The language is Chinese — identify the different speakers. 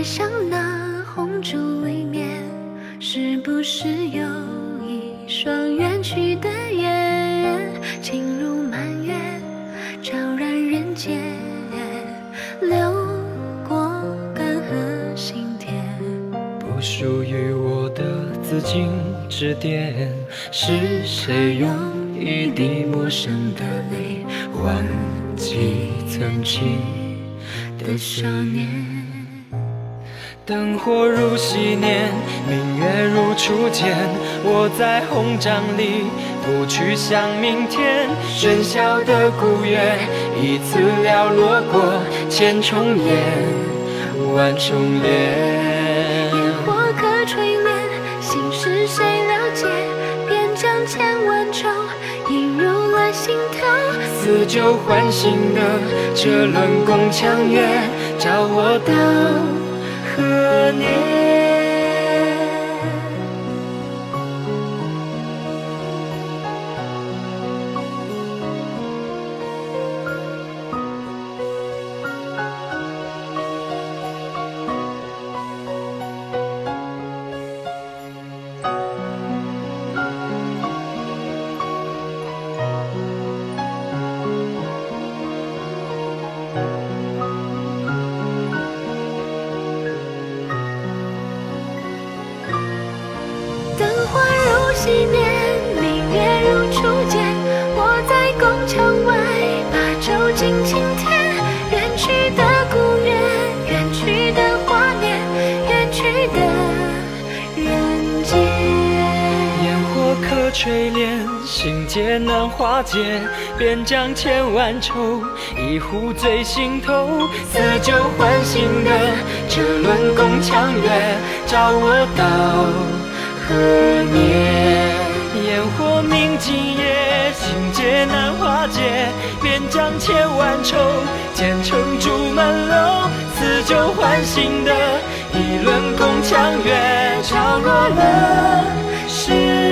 Speaker 1: 在想那红烛里面，是不是有一双远去的眼，轻如满月，照染人间，流过干涸心田。
Speaker 2: 不属于我的紫禁之巅，是谁用一滴陌生的泪，忘记曾经的想念？灯火如昔年，明月如初见。我在红帐里，不去想明天。喧嚣的古月，一次寥落过千重烟，万重莲。
Speaker 1: 烟火可垂怜，心事谁了解？便将千万愁印入了心头。
Speaker 2: 似旧换新的这轮宫墙月，照我到何年？
Speaker 1: 昔年，明月如初见。我在宫墙外，把酒敬青天。远去的故园，远去的华年，远去的人间。
Speaker 2: 烟火可垂怜，心结难化解，便将千万愁一壶醉心头。死旧换新的这轮宫墙月，照我到何年？今夜，情结难化解，便将千万愁剪成竹门楼。辞旧换新的一轮宫墙月，照落了世间。